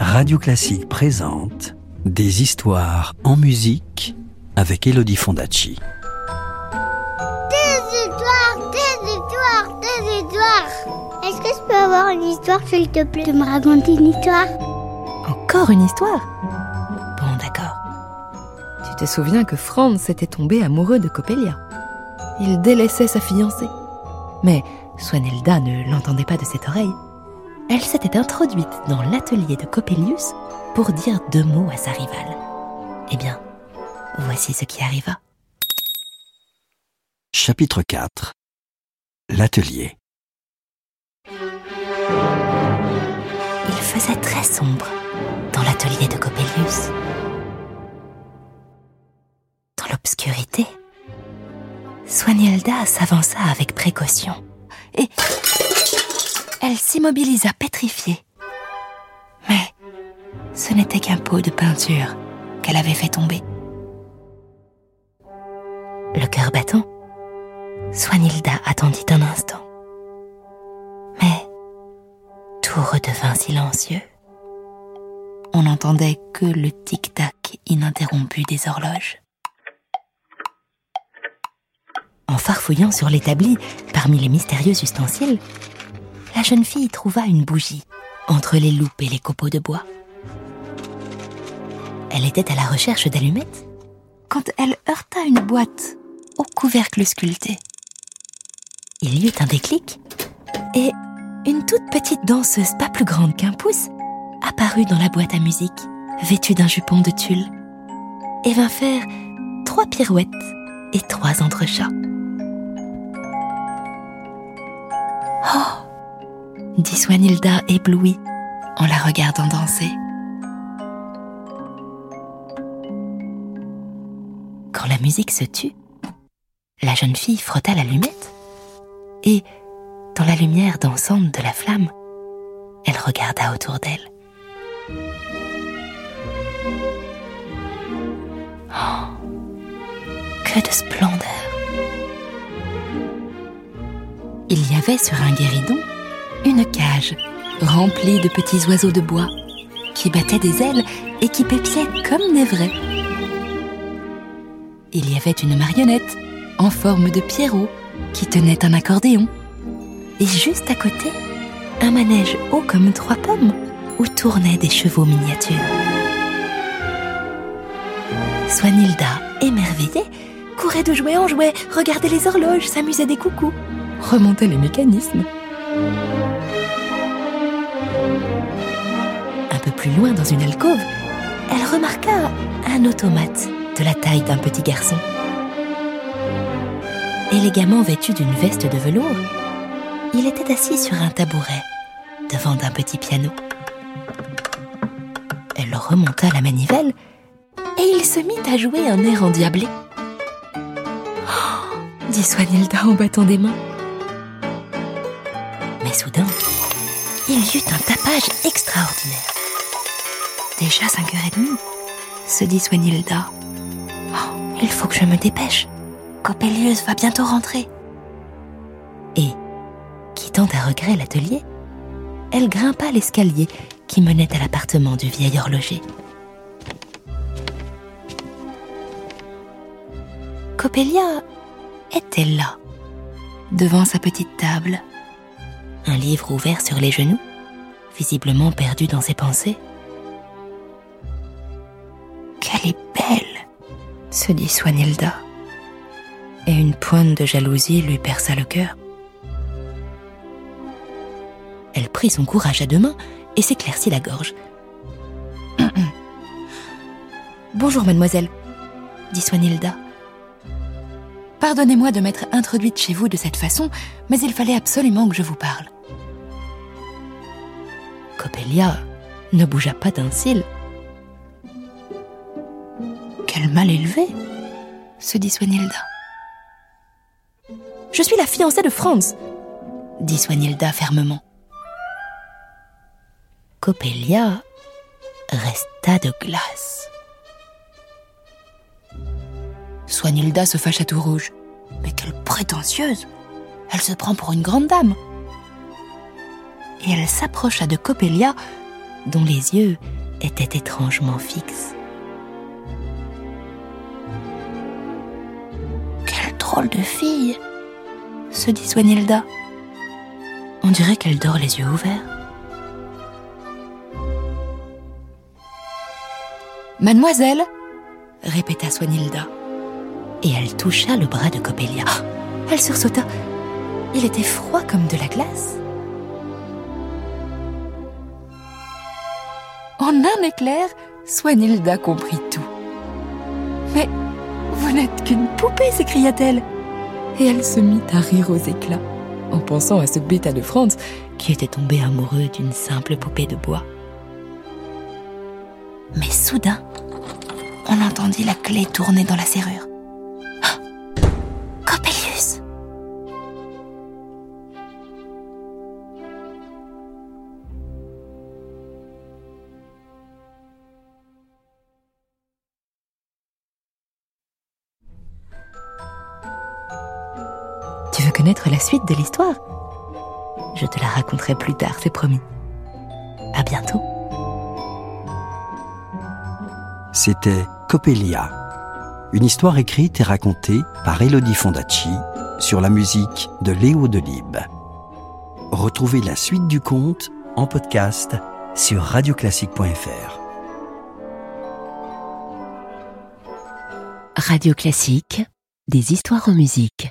Radio Classique présente Des histoires en musique avec Elodie Fondacci. Des histoires, des histoires, des histoires. Est-ce que je peux avoir une histoire, s'il te plaît, de me raconter une histoire? Encore une histoire? Bon, d'accord. Tu te souviens que Franz était tombé amoureux de Coppelia. Il délaissait sa fiancée. Mais Swanhilda ne l'entendait pas de cette oreille. Elle s'était introduite dans l'atelier de Coppelius pour dire deux mots à sa rivale. Eh bien, voici ce qui arriva. Chapitre 4 L'atelier Il faisait très sombre dans l'atelier de Coppelius. Dans l'obscurité, Swanhilda s'avança avec précaution et elle s'immobilisa pétrifiée. Mais ce n'était qu'un pot de peinture qu'elle avait fait tomber. Le cœur battant, Swanhilda attendit un instant. Mais tout redevint silencieux. On n'entendait que le tic-tac ininterrompu des horloges. En farfouillant sur l'établi parmi les mystérieux ustensiles, la jeune fille trouva une bougie entre les loupes et les copeaux de bois. Elle était à la recherche d'allumettes quand elle heurta une boîte au couvercle sculpté. Il y eut un déclic et une toute petite danseuse pas plus grande qu'un pouce apparut dans la boîte à musique, vêtue d'un jupon de tulle, et vint faire trois pirouettes et trois entrechats. Oh dit Swanhilda éblouie en la regardant danser. Quand la musique se tut, la jeune fille frotta l'allumette et, dans la lumière dansante de la flamme, elle regarda autour d'elle. Oh, que de splendeur Il y avait sur un guéridon une cage remplie de petits oiseaux de bois qui battaient des ailes et qui pépiaient comme des vrais. Il y avait une marionnette en forme de pierrot qui tenait un accordéon. Et juste à côté, un manège haut comme trois pommes où tournaient des chevaux miniatures. Swanhilda, émerveillée, courait de jouet en jouet, regardait les horloges, s'amusait des coucous, remontait les mécanismes. Loin dans une alcôve, elle remarqua un automate de la taille d'un petit garçon. Élégamment vêtu d'une veste de velours, il était assis sur un tabouret devant un petit piano. Elle remonta la manivelle et il se mit à jouer un air endiablé. Oh dit Swanhilda en battant des mains. Mais soudain, il y eut un tapage extraordinaire. Déjà 5h30, se dit Swanhilda. Oh, il faut que je me dépêche. Coppelius va bientôt rentrer. Et, quittant à regret l'atelier, elle grimpa l'escalier qui menait à l'appartement du vieil horloger. Coppelia était là, devant sa petite table, un livre ouvert sur les genoux, visiblement perdu dans ses pensées. Se dit Swanhilda, et une pointe de jalousie lui perça le cœur. Elle prit son courage à deux mains et s'éclaircit la gorge. Bonjour, mademoiselle, dit Swanhilda. Pardonnez-moi de m'être introduite chez vous de cette façon, mais il fallait absolument que je vous parle. Coppelia ne bougea pas d'un cil. Mal élevé, se dit Swanhilda. Je suis la fiancée de Franz, dit Swanhilda fermement. Coppelia resta de glace. Swanhilda se fâcha tout rouge. Mais quelle prétentieuse Elle se prend pour une grande dame. Et elle s'approcha de Coppelia dont les yeux étaient étrangement fixes. De fille se dit Swanilda. On dirait qu'elle dort les yeux ouverts. Mademoiselle répéta Swanilda. Et elle toucha le bras de Coppelia. Ah elle sursauta. Il était froid comme de la glace. En un éclair, Swanilda comprit tout. Vous n'êtes qu'une poupée, s'écria-t-elle. Et elle se mit à rire aux éclats, en pensant à ce bêta de Franz qui était tombé amoureux d'une simple poupée de bois. Mais soudain, on entendit la clé tourner dans la serrure. Connaître la suite de l'histoire Je te la raconterai plus tard, c'est promis. À bientôt. C'était Coppelia, une histoire écrite et racontée par Elodie Fondacci sur la musique de Léo Delibes. Retrouvez la suite du conte en podcast sur radioclassique.fr. Radio Classique, des histoires en musique.